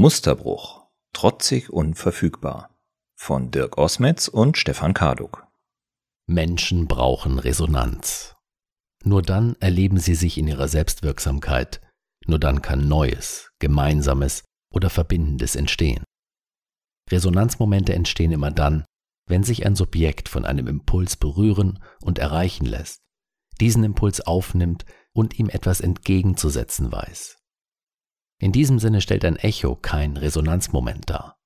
Musterbruch. Trotzig und verfügbar. Von Dirk Osmetz und Stefan Karduk. Menschen brauchen Resonanz. Nur dann erleben sie sich in ihrer Selbstwirksamkeit. Nur dann kann Neues, Gemeinsames oder Verbindendes entstehen. Resonanzmomente entstehen immer dann, wenn sich ein Subjekt von einem Impuls berühren und erreichen lässt, diesen Impuls aufnimmt und ihm etwas entgegenzusetzen weiß. In diesem Sinne stellt ein Echo kein Resonanzmoment dar.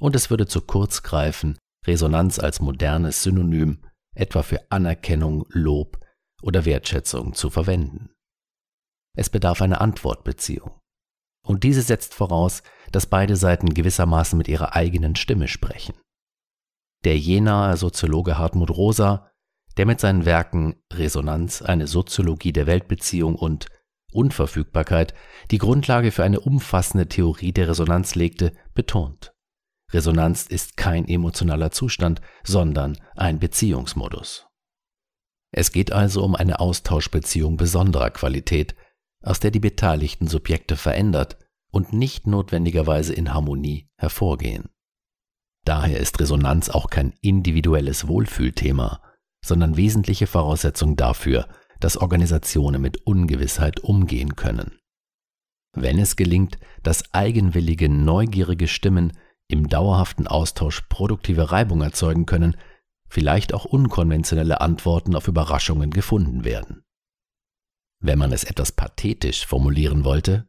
Und es würde zu kurz greifen, Resonanz als modernes Synonym etwa für Anerkennung, Lob oder Wertschätzung zu verwenden. Es bedarf einer Antwortbeziehung. Und diese setzt voraus, dass beide Seiten gewissermaßen mit ihrer eigenen Stimme sprechen. Der jenaer Soziologe Hartmut Rosa, der mit seinen Werken Resonanz, eine Soziologie der Weltbeziehung und Unverfügbarkeit die Grundlage für eine umfassende Theorie der Resonanz legte, betont. Resonanz ist kein emotionaler Zustand, sondern ein Beziehungsmodus. Es geht also um eine Austauschbeziehung besonderer Qualität, aus der die beteiligten Subjekte verändert und nicht notwendigerweise in Harmonie hervorgehen. Daher ist Resonanz auch kein individuelles Wohlfühlthema, sondern wesentliche Voraussetzung dafür, dass Organisationen mit Ungewissheit umgehen können. Wenn es gelingt, dass eigenwillige, neugierige Stimmen im dauerhaften Austausch produktive Reibung erzeugen können, vielleicht auch unkonventionelle Antworten auf Überraschungen gefunden werden. Wenn man es etwas pathetisch formulieren wollte,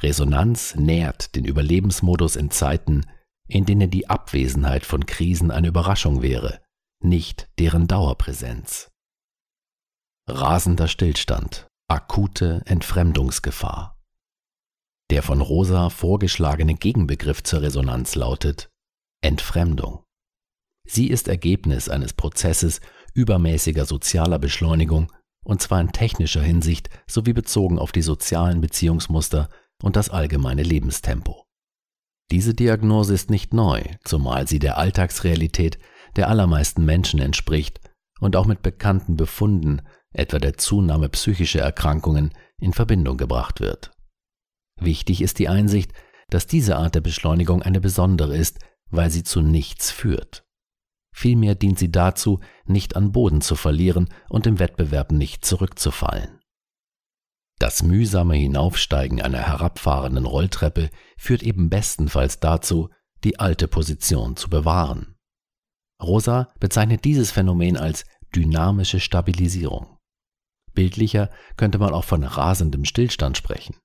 Resonanz nährt den Überlebensmodus in Zeiten, in denen die Abwesenheit von Krisen eine Überraschung wäre, nicht deren Dauerpräsenz rasender Stillstand, akute Entfremdungsgefahr. Der von Rosa vorgeschlagene Gegenbegriff zur Resonanz lautet Entfremdung. Sie ist Ergebnis eines Prozesses übermäßiger sozialer Beschleunigung, und zwar in technischer Hinsicht sowie bezogen auf die sozialen Beziehungsmuster und das allgemeine Lebenstempo. Diese Diagnose ist nicht neu, zumal sie der Alltagsrealität der allermeisten Menschen entspricht und auch mit bekannten Befunden etwa der Zunahme psychischer Erkrankungen, in Verbindung gebracht wird. Wichtig ist die Einsicht, dass diese Art der Beschleunigung eine besondere ist, weil sie zu nichts führt. Vielmehr dient sie dazu, nicht an Boden zu verlieren und im Wettbewerb nicht zurückzufallen. Das mühsame Hinaufsteigen einer herabfahrenden Rolltreppe führt eben bestenfalls dazu, die alte Position zu bewahren. Rosa bezeichnet dieses Phänomen als dynamische Stabilisierung. Bildlicher könnte man auch von rasendem Stillstand sprechen.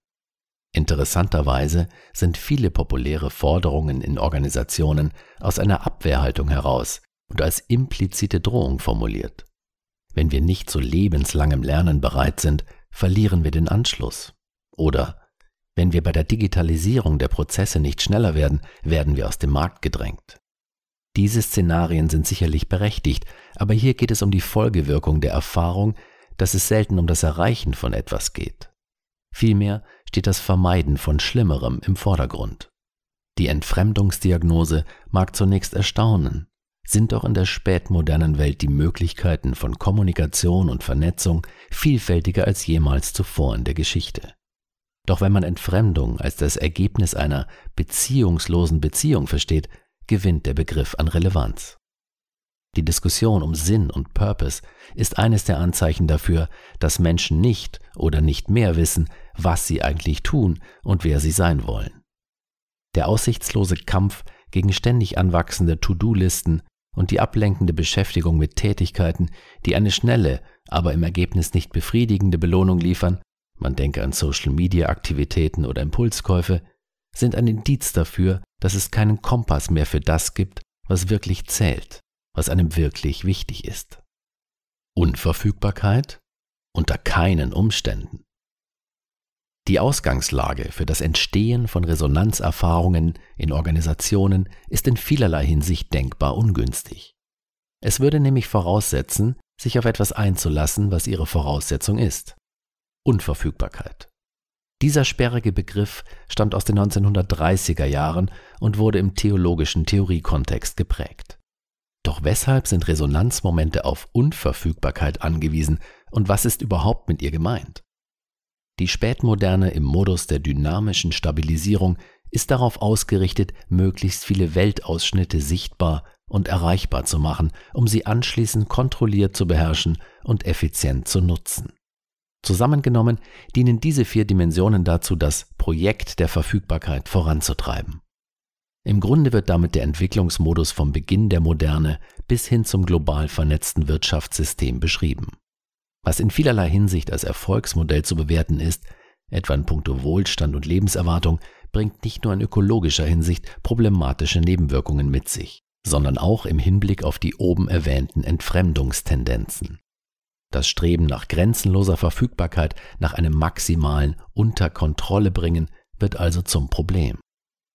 Interessanterweise sind viele populäre Forderungen in Organisationen aus einer Abwehrhaltung heraus und als implizite Drohung formuliert. Wenn wir nicht zu lebenslangem Lernen bereit sind, verlieren wir den Anschluss. Oder wenn wir bei der Digitalisierung der Prozesse nicht schneller werden, werden wir aus dem Markt gedrängt. Diese Szenarien sind sicherlich berechtigt, aber hier geht es um die Folgewirkung der Erfahrung, dass es selten um das Erreichen von etwas geht. Vielmehr steht das Vermeiden von Schlimmerem im Vordergrund. Die Entfremdungsdiagnose mag zunächst erstaunen, sind doch in der spätmodernen Welt die Möglichkeiten von Kommunikation und Vernetzung vielfältiger als jemals zuvor in der Geschichte. Doch wenn man Entfremdung als das Ergebnis einer beziehungslosen Beziehung versteht, gewinnt der Begriff an Relevanz. Die Diskussion um Sinn und Purpose ist eines der Anzeichen dafür, dass Menschen nicht oder nicht mehr wissen, was sie eigentlich tun und wer sie sein wollen. Der aussichtslose Kampf gegen ständig anwachsende To-Do-Listen und die ablenkende Beschäftigung mit Tätigkeiten, die eine schnelle, aber im Ergebnis nicht befriedigende Belohnung liefern, man denke an Social-Media-Aktivitäten oder Impulskäufe, sind ein Indiz dafür, dass es keinen Kompass mehr für das gibt, was wirklich zählt was einem wirklich wichtig ist. Unverfügbarkeit unter keinen Umständen. Die Ausgangslage für das Entstehen von Resonanzerfahrungen in Organisationen ist in vielerlei Hinsicht denkbar ungünstig. Es würde nämlich voraussetzen, sich auf etwas einzulassen, was ihre Voraussetzung ist. Unverfügbarkeit. Dieser sperrige Begriff stammt aus den 1930er Jahren und wurde im theologischen Theoriekontext geprägt. Doch weshalb sind Resonanzmomente auf Unverfügbarkeit angewiesen und was ist überhaupt mit ihr gemeint? Die Spätmoderne im Modus der dynamischen Stabilisierung ist darauf ausgerichtet, möglichst viele Weltausschnitte sichtbar und erreichbar zu machen, um sie anschließend kontrolliert zu beherrschen und effizient zu nutzen. Zusammengenommen dienen diese vier Dimensionen dazu, das Projekt der Verfügbarkeit voranzutreiben. Im Grunde wird damit der Entwicklungsmodus vom Beginn der Moderne bis hin zum global vernetzten Wirtschaftssystem beschrieben. Was in vielerlei Hinsicht als Erfolgsmodell zu bewerten ist, etwa in puncto Wohlstand und Lebenserwartung, bringt nicht nur in ökologischer Hinsicht problematische Nebenwirkungen mit sich, sondern auch im Hinblick auf die oben erwähnten Entfremdungstendenzen. Das Streben nach grenzenloser Verfügbarkeit, nach einem maximalen Unter Kontrolle bringen, wird also zum Problem.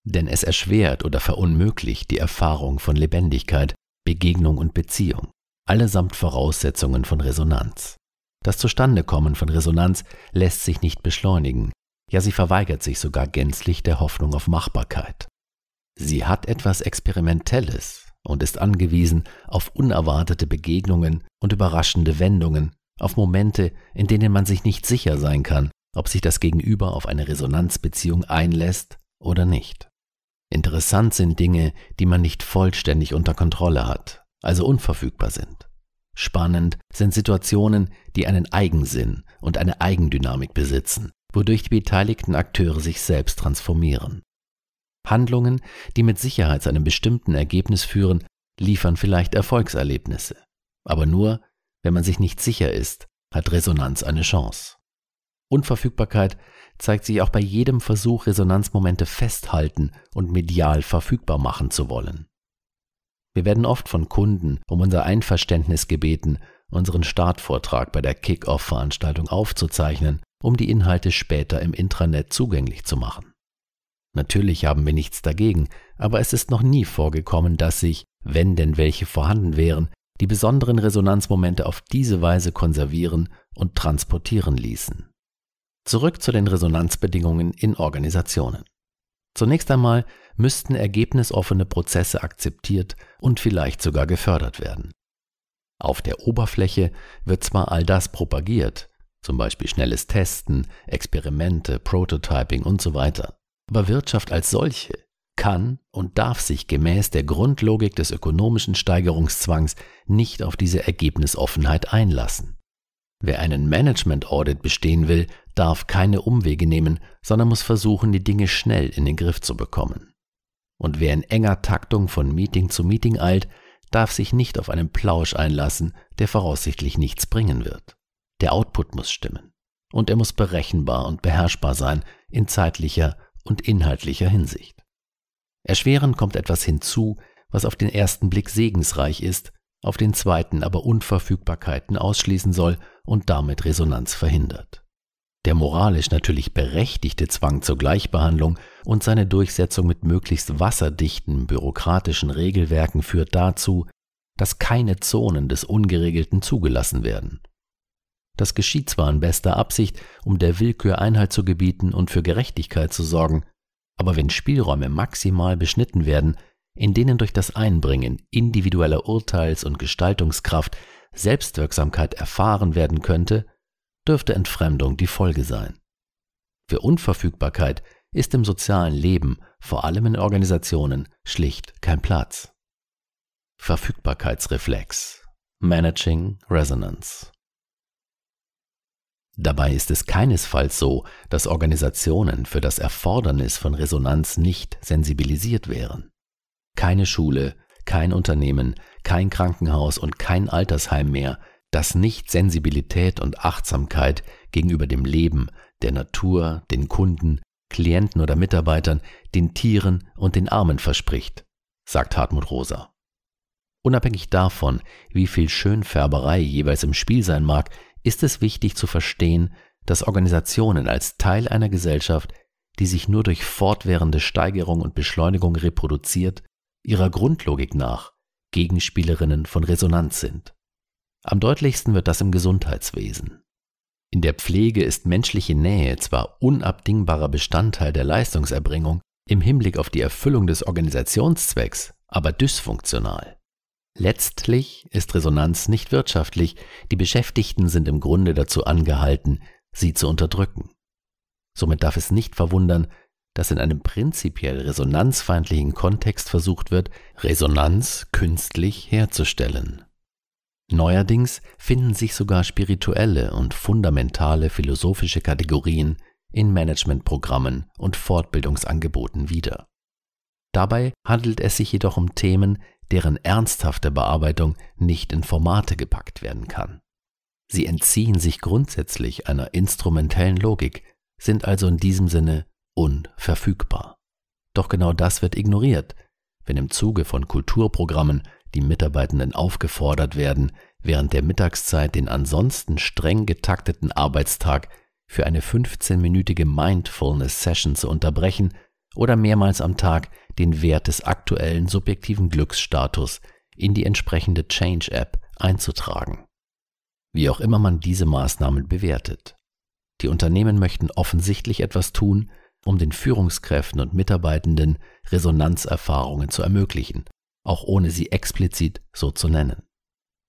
Denn es erschwert oder verunmöglicht die Erfahrung von Lebendigkeit, Begegnung und Beziehung, allesamt Voraussetzungen von Resonanz. Das Zustandekommen von Resonanz lässt sich nicht beschleunigen, ja sie verweigert sich sogar gänzlich der Hoffnung auf Machbarkeit. Sie hat etwas Experimentelles und ist angewiesen auf unerwartete Begegnungen und überraschende Wendungen, auf Momente, in denen man sich nicht sicher sein kann, ob sich das Gegenüber auf eine Resonanzbeziehung einlässt oder nicht. Interessant sind Dinge, die man nicht vollständig unter Kontrolle hat, also unverfügbar sind. Spannend sind Situationen, die einen Eigensinn und eine Eigendynamik besitzen, wodurch die beteiligten Akteure sich selbst transformieren. Handlungen, die mit Sicherheit zu einem bestimmten Ergebnis führen, liefern vielleicht Erfolgserlebnisse. Aber nur, wenn man sich nicht sicher ist, hat Resonanz eine Chance. Unverfügbarkeit zeigt sich auch bei jedem Versuch, Resonanzmomente festhalten und medial verfügbar machen zu wollen. Wir werden oft von Kunden um unser Einverständnis gebeten, unseren Startvortrag bei der Kick-Off-Veranstaltung aufzuzeichnen, um die Inhalte später im Intranet zugänglich zu machen. Natürlich haben wir nichts dagegen, aber es ist noch nie vorgekommen, dass sich, wenn denn welche vorhanden wären, die besonderen Resonanzmomente auf diese Weise konservieren und transportieren ließen. Zurück zu den Resonanzbedingungen in Organisationen. Zunächst einmal müssten ergebnisoffene Prozesse akzeptiert und vielleicht sogar gefördert werden. Auf der Oberfläche wird zwar all das propagiert, zum Beispiel schnelles Testen, Experimente, Prototyping und so weiter. Aber Wirtschaft als solche kann und darf sich gemäß der Grundlogik des ökonomischen Steigerungszwangs nicht auf diese Ergebnisoffenheit einlassen. Wer einen Management Audit bestehen will, darf keine Umwege nehmen, sondern muss versuchen, die Dinge schnell in den Griff zu bekommen. Und wer in enger Taktung von Meeting zu Meeting eilt, darf sich nicht auf einen Plausch einlassen, der voraussichtlich nichts bringen wird. Der Output muss stimmen. Und er muss berechenbar und beherrschbar sein in zeitlicher und inhaltlicher Hinsicht. Erschwerend kommt etwas hinzu, was auf den ersten Blick segensreich ist, auf den zweiten aber Unverfügbarkeiten ausschließen soll und damit Resonanz verhindert. Der moralisch natürlich berechtigte Zwang zur Gleichbehandlung und seine Durchsetzung mit möglichst wasserdichten bürokratischen Regelwerken führt dazu, dass keine Zonen des Ungeregelten zugelassen werden. Das geschieht zwar in bester Absicht, um der Willkür Einhalt zu gebieten und für Gerechtigkeit zu sorgen, aber wenn Spielräume maximal beschnitten werden, in denen durch das Einbringen individueller Urteils- und Gestaltungskraft Selbstwirksamkeit erfahren werden könnte, dürfte Entfremdung die Folge sein. Für Unverfügbarkeit ist im sozialen Leben, vor allem in Organisationen, schlicht kein Platz. Verfügbarkeitsreflex Managing Resonance Dabei ist es keinesfalls so, dass Organisationen für das Erfordernis von Resonanz nicht sensibilisiert wären. Keine Schule, kein Unternehmen, kein Krankenhaus und kein Altersheim mehr, das nicht Sensibilität und Achtsamkeit gegenüber dem Leben, der Natur, den Kunden, Klienten oder Mitarbeitern, den Tieren und den Armen verspricht, sagt Hartmut Rosa. Unabhängig davon, wie viel Schönfärberei jeweils im Spiel sein mag, ist es wichtig zu verstehen, dass Organisationen als Teil einer Gesellschaft, die sich nur durch fortwährende Steigerung und Beschleunigung reproduziert, ihrer Grundlogik nach Gegenspielerinnen von Resonanz sind. Am deutlichsten wird das im Gesundheitswesen. In der Pflege ist menschliche Nähe zwar unabdingbarer Bestandteil der Leistungserbringung im Hinblick auf die Erfüllung des Organisationszwecks, aber dysfunktional. Letztlich ist Resonanz nicht wirtschaftlich, die Beschäftigten sind im Grunde dazu angehalten, sie zu unterdrücken. Somit darf es nicht verwundern, dass in einem prinzipiell resonanzfeindlichen Kontext versucht wird, Resonanz künstlich herzustellen. Neuerdings finden sich sogar spirituelle und fundamentale philosophische Kategorien in Managementprogrammen und Fortbildungsangeboten wieder. Dabei handelt es sich jedoch um Themen, deren ernsthafte Bearbeitung nicht in Formate gepackt werden kann. Sie entziehen sich grundsätzlich einer instrumentellen Logik, sind also in diesem Sinne unverfügbar. Doch genau das wird ignoriert, wenn im Zuge von Kulturprogrammen die Mitarbeitenden aufgefordert werden, während der Mittagszeit den ansonsten streng getakteten Arbeitstag für eine 15-minütige Mindfulness-Session zu unterbrechen oder mehrmals am Tag den Wert des aktuellen subjektiven Glücksstatus in die entsprechende Change-App einzutragen. Wie auch immer man diese Maßnahmen bewertet. Die Unternehmen möchten offensichtlich etwas tun, um den Führungskräften und Mitarbeitenden Resonanzerfahrungen zu ermöglichen, auch ohne sie explizit so zu nennen.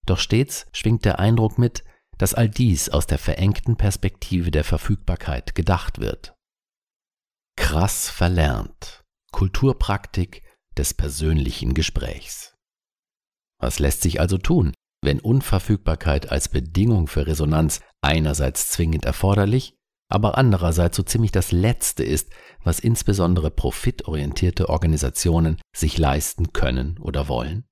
Doch stets schwingt der Eindruck mit, dass all dies aus der verengten Perspektive der Verfügbarkeit gedacht wird. Krass verlernt. Kulturpraktik des persönlichen Gesprächs. Was lässt sich also tun, wenn Unverfügbarkeit als Bedingung für Resonanz einerseits zwingend erforderlich, aber andererseits so ziemlich das Letzte ist, was insbesondere profitorientierte Organisationen sich leisten können oder wollen?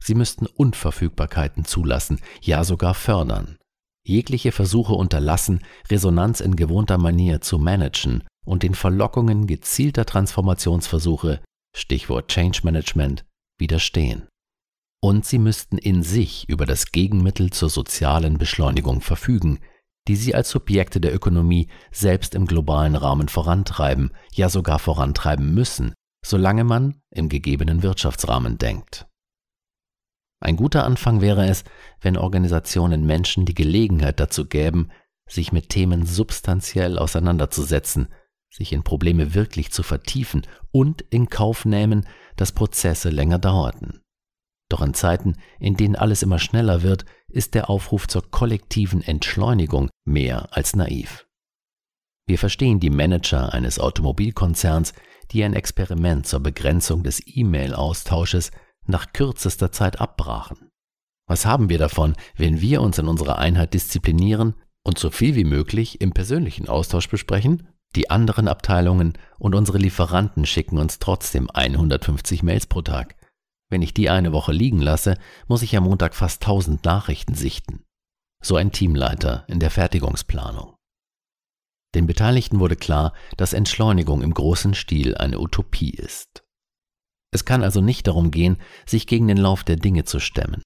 Sie müssten Unverfügbarkeiten zulassen, ja sogar fördern. Jegliche Versuche unterlassen, Resonanz in gewohnter Manier zu managen und den Verlockungen gezielter Transformationsversuche, Stichwort Change Management, widerstehen. Und sie müssten in sich über das Gegenmittel zur sozialen Beschleunigung verfügen, die sie als Subjekte der Ökonomie selbst im globalen Rahmen vorantreiben, ja sogar vorantreiben müssen, solange man im gegebenen Wirtschaftsrahmen denkt. Ein guter Anfang wäre es, wenn Organisationen Menschen die Gelegenheit dazu gäben, sich mit Themen substanziell auseinanderzusetzen, sich in Probleme wirklich zu vertiefen und in Kauf nehmen, dass Prozesse länger dauerten. Doch in Zeiten, in denen alles immer schneller wird, ist der Aufruf zur kollektiven Entschleunigung mehr als naiv. Wir verstehen die Manager eines Automobilkonzerns, die ein Experiment zur Begrenzung des E-Mail-Austausches nach kürzester Zeit abbrachen. Was haben wir davon, wenn wir uns in unserer Einheit disziplinieren und so viel wie möglich im persönlichen Austausch besprechen? Die anderen Abteilungen und unsere Lieferanten schicken uns trotzdem 150 Mails pro Tag. Wenn ich die eine Woche liegen lasse, muss ich am Montag fast 1000 Nachrichten sichten. So ein Teamleiter in der Fertigungsplanung. Den Beteiligten wurde klar, dass Entschleunigung im großen Stil eine Utopie ist. Es kann also nicht darum gehen, sich gegen den Lauf der Dinge zu stemmen.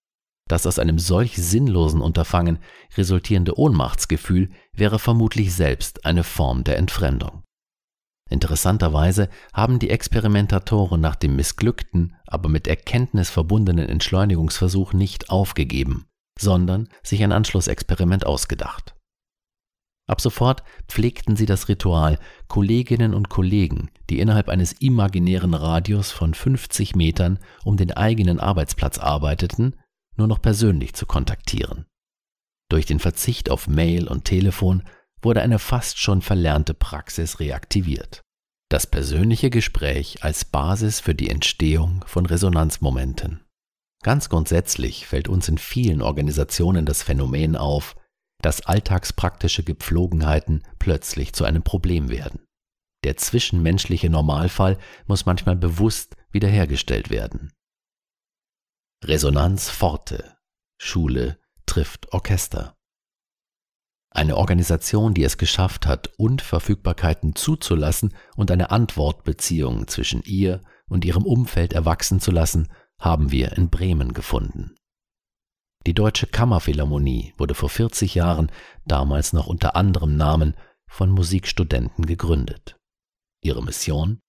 Das aus einem solch sinnlosen Unterfangen resultierende Ohnmachtsgefühl wäre vermutlich selbst eine Form der Entfremdung. Interessanterweise haben die Experimentatoren nach dem missglückten, aber mit Erkenntnis verbundenen Entschleunigungsversuch nicht aufgegeben, sondern sich ein Anschlussexperiment ausgedacht. Ab sofort pflegten sie das Ritual, Kolleginnen und Kollegen, die innerhalb eines imaginären Radius von 50 Metern um den eigenen Arbeitsplatz arbeiteten, nur noch persönlich zu kontaktieren. Durch den Verzicht auf Mail und Telefon wurde eine fast schon verlernte Praxis reaktiviert. Das persönliche Gespräch als Basis für die Entstehung von Resonanzmomenten. Ganz grundsätzlich fällt uns in vielen Organisationen das Phänomen auf, dass alltagspraktische Gepflogenheiten plötzlich zu einem Problem werden. Der zwischenmenschliche Normalfall muss manchmal bewusst wiederhergestellt werden. Resonanz Forte. Schule trifft Orchester. Eine Organisation, die es geschafft hat, Unverfügbarkeiten zuzulassen und eine Antwortbeziehung zwischen ihr und ihrem Umfeld erwachsen zu lassen, haben wir in Bremen gefunden. Die Deutsche Kammerphilharmonie wurde vor 40 Jahren, damals noch unter anderem Namen, von Musikstudenten gegründet. Ihre Mission?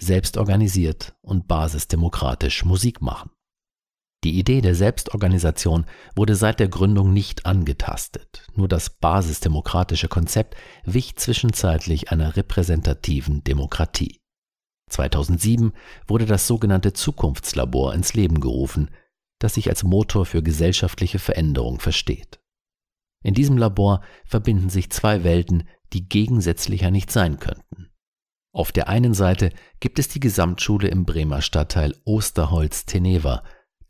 Selbstorganisiert und basisdemokratisch Musik machen. Die Idee der Selbstorganisation wurde seit der Gründung nicht angetastet, nur das basisdemokratische Konzept wich zwischenzeitlich einer repräsentativen Demokratie. 2007 wurde das sogenannte Zukunftslabor ins Leben gerufen, das sich als Motor für gesellschaftliche Veränderung versteht. In diesem Labor verbinden sich zwei Welten, die gegensätzlicher nicht sein könnten. Auf der einen Seite gibt es die Gesamtschule im Bremer Stadtteil Osterholz-Teneva,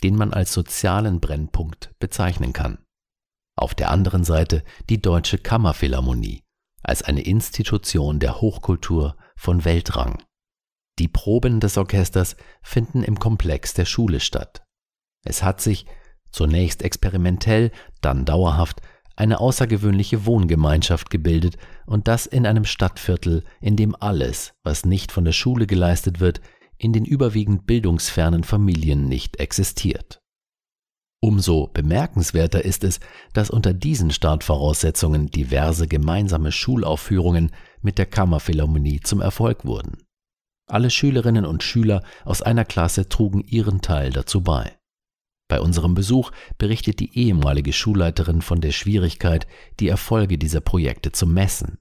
den man als sozialen Brennpunkt bezeichnen kann. Auf der anderen Seite die Deutsche Kammerphilharmonie als eine Institution der Hochkultur von Weltrang. Die Proben des Orchesters finden im Komplex der Schule statt. Es hat sich, zunächst experimentell, dann dauerhaft, eine außergewöhnliche Wohngemeinschaft gebildet und das in einem Stadtviertel, in dem alles, was nicht von der Schule geleistet wird, in den überwiegend bildungsfernen Familien nicht existiert. Umso bemerkenswerter ist es, dass unter diesen Startvoraussetzungen diverse gemeinsame Schulaufführungen mit der Kammerphilharmonie zum Erfolg wurden. Alle Schülerinnen und Schüler aus einer Klasse trugen ihren Teil dazu bei. Bei unserem Besuch berichtet die ehemalige Schulleiterin von der Schwierigkeit, die Erfolge dieser Projekte zu messen.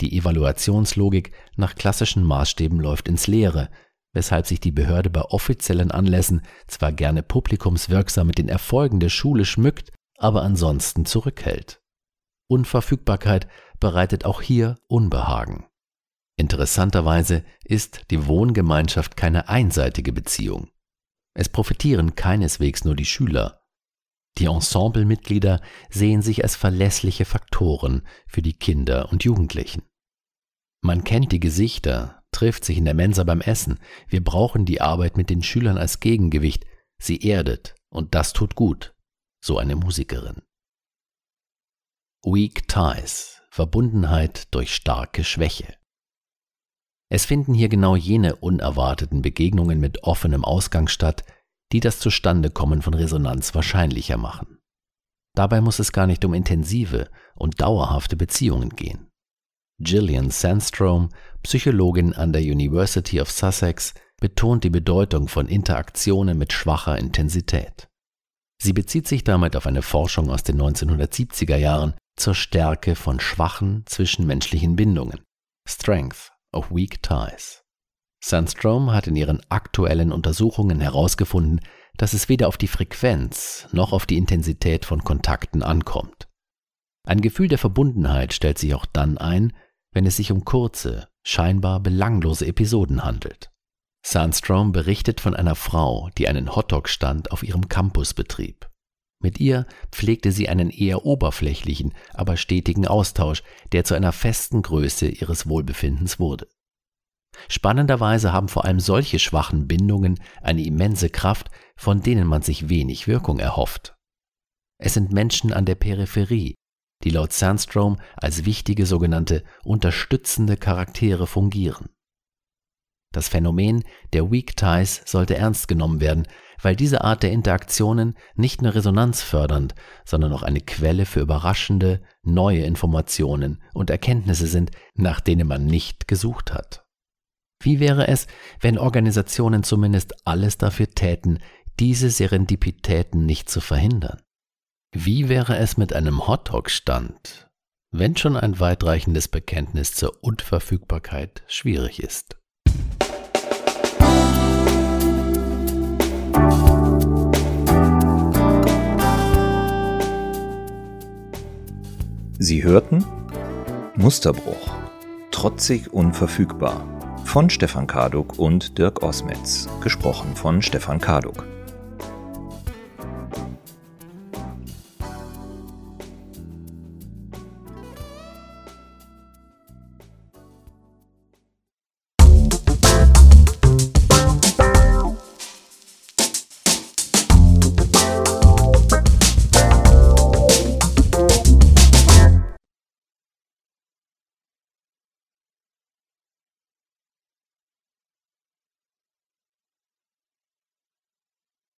Die Evaluationslogik nach klassischen Maßstäben läuft ins Leere, weshalb sich die Behörde bei offiziellen Anlässen zwar gerne publikumswirksam mit den Erfolgen der Schule schmückt, aber ansonsten zurückhält. Unverfügbarkeit bereitet auch hier Unbehagen. Interessanterweise ist die Wohngemeinschaft keine einseitige Beziehung. Es profitieren keineswegs nur die Schüler. Die Ensemblemitglieder sehen sich als verlässliche Faktoren für die Kinder und Jugendlichen. Man kennt die Gesichter, trifft sich in der Mensa beim Essen. Wir brauchen die Arbeit mit den Schülern als Gegengewicht. Sie erdet und das tut gut. So eine Musikerin. Weak Ties. Verbundenheit durch starke Schwäche. Es finden hier genau jene unerwarteten Begegnungen mit offenem Ausgang statt, die das Zustandekommen von Resonanz wahrscheinlicher machen. Dabei muss es gar nicht um intensive und dauerhafte Beziehungen gehen. Gillian Sandstrom, Psychologin an der University of Sussex, betont die Bedeutung von Interaktionen mit schwacher Intensität. Sie bezieht sich damit auf eine Forschung aus den 1970er Jahren zur Stärke von schwachen zwischenmenschlichen Bindungen, Strength of Weak Ties. Sandstrom hat in ihren aktuellen Untersuchungen herausgefunden, dass es weder auf die Frequenz noch auf die Intensität von Kontakten ankommt. Ein Gefühl der Verbundenheit stellt sich auch dann ein, wenn es sich um kurze, scheinbar belanglose Episoden handelt. Sandstrom berichtet von einer Frau, die einen Hotdog-Stand auf ihrem Campus betrieb. Mit ihr pflegte sie einen eher oberflächlichen, aber stetigen Austausch, der zu einer festen Größe ihres Wohlbefindens wurde. Spannenderweise haben vor allem solche schwachen Bindungen eine immense Kraft, von denen man sich wenig Wirkung erhofft. Es sind Menschen an der Peripherie, die laut Sandstrom als wichtige sogenannte unterstützende Charaktere fungieren. Das Phänomen der Weak Ties sollte ernst genommen werden, weil diese Art der Interaktionen nicht nur resonanzfördernd, sondern auch eine Quelle für überraschende, neue Informationen und Erkenntnisse sind, nach denen man nicht gesucht hat. Wie wäre es, wenn Organisationen zumindest alles dafür täten, diese Serendipitäten nicht zu verhindern? Wie wäre es mit einem Hotdog-Stand, wenn schon ein weitreichendes Bekenntnis zur Unverfügbarkeit schwierig ist? Sie hörten Musterbruch, trotzig unverfügbar von Stefan Kaduk und Dirk Osmetz, gesprochen von Stefan Kaduk.